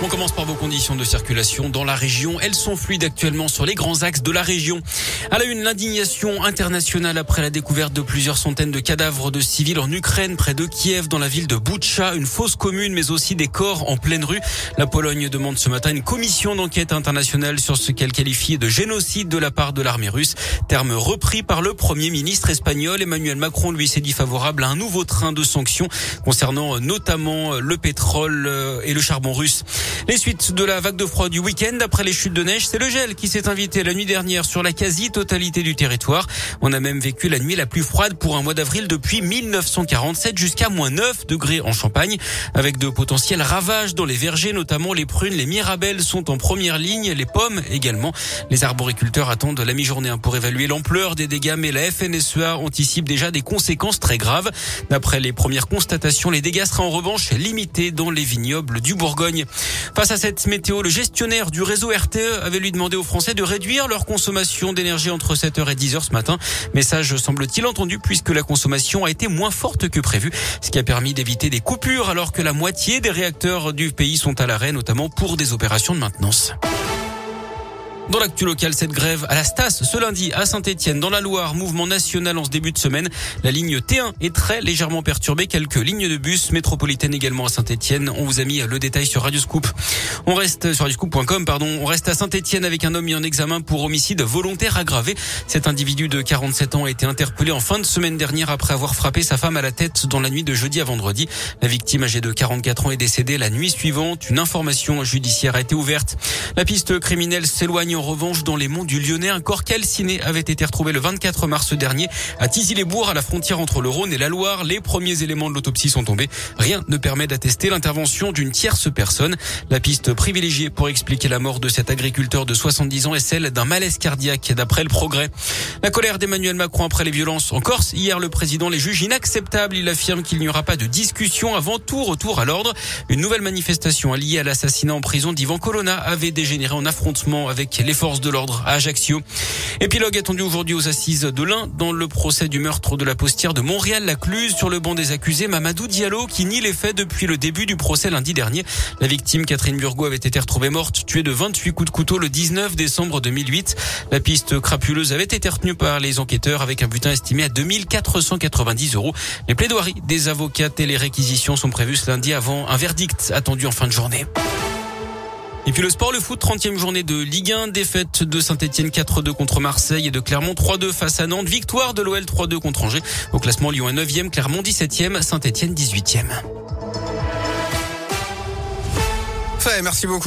On commence par vos conditions de circulation dans la région. Elles sont fluides actuellement sur les grands axes de la région. À la une, l'indignation internationale après la découverte de plusieurs centaines de cadavres de civils en Ukraine, près de Kiev, dans la ville de Boutcha, une fosse commune, mais aussi des corps en pleine rue. La Pologne demande ce matin une commission d'enquête internationale sur ce qu'elle qualifie de génocide de la part de l'armée russe. Terme repris par le premier ministre espagnol. Emmanuel Macron, lui, s'est dit favorable à un nouveau train de sanctions concernant notamment le pétrole euh, et le charbon russe. Les suites de la vague de froid du week-end après les chutes de neige, c'est le gel qui s'est invité la nuit dernière sur la quasi-totalité du territoire. On a même vécu la nuit la plus froide pour un mois d'avril depuis 1947 jusqu'à moins 9 degrés en Champagne avec de potentiels ravages dans les vergers, notamment les prunes, les mirabelles sont en première ligne, les pommes également. Les arboriculteurs attendent la mi-journée pour évaluer l'ampleur des dégâts, mais la FNSEA anticipe déjà des conséquences très graves. D'après les premières constatations, les dégâts seraient en revanche limités dans les vignobles du Bourgogne. Face à cette météo, le gestionnaire du réseau RTE avait lui demandé aux Français de réduire leur consommation d'énergie entre 7h et 10h ce matin. Message semble-t-il entendu puisque la consommation a été moins forte que prévu, ce qui a permis d'éviter des coupures alors que la moitié des réacteurs du pays sont à l'arrêt, notamment pour des opérations de maintenance. Dans l'actu local, cette grève à la Stas ce lundi à Saint-Etienne dans la Loire, mouvement national en ce début de semaine. La ligne T1 est très légèrement perturbée. Quelques lignes de bus métropolitaines également à Saint-Etienne. On vous a mis le détail sur Radioscoop. On reste sur radioscoop.com, pardon. On reste à Saint-Etienne avec un homme mis en examen pour homicide volontaire aggravé. Cet individu de 47 ans a été interpellé en fin de semaine dernière après avoir frappé sa femme à la tête dans la nuit de jeudi à vendredi. La victime âgée de 44 ans est décédée la nuit suivante. Une information judiciaire a été ouverte. La piste criminelle s'éloigne en revanche, dans les monts du Lyonnais, un corps calciné avait été retrouvé le 24 mars dernier à Tizy-les-Bourgs, à la frontière entre le Rhône et la Loire. Les premiers éléments de l'autopsie sont tombés. Rien ne permet d'attester l'intervention d'une tierce personne. La piste privilégiée pour expliquer la mort de cet agriculteur de 70 ans est celle d'un malaise cardiaque, d'après le progrès. La colère d'Emmanuel Macron après les violences en Corse. Hier, le président les juge inacceptables. Il affirme qu'il n'y aura pas de discussion avant tout retour à l'ordre. Une nouvelle manifestation liée à l'assassinat en prison d'Ivan Colonna avait dégénéré en affrontement avec les forces de l'ordre à Ajaccio. Épilogue attendu aujourd'hui aux assises de l'Ain dans le procès du meurtre de la postière de Montréal-la-Cluse sur le banc des accusés Mamadou Diallo qui nie les faits depuis le début du procès lundi dernier. La victime Catherine Burgot avait été retrouvée morte, tuée de 28 coups de couteau le 19 décembre 2008. La piste crapuleuse avait été retenue par les enquêteurs avec un butin estimé à 2490 euros. Les plaidoiries des avocats et les réquisitions sont prévues ce lundi avant un verdict attendu en fin de journée. Et puis le sport, le foot, 30e journée de Ligue 1, défaite de Saint-Etienne 4-2 contre Marseille et de Clermont 3-2 face à Nantes, victoire de l'OL 3-2 contre Angers. Au classement, Lyon est 9e, Clermont 17e, Saint-Etienne 18e. Fait, merci beaucoup.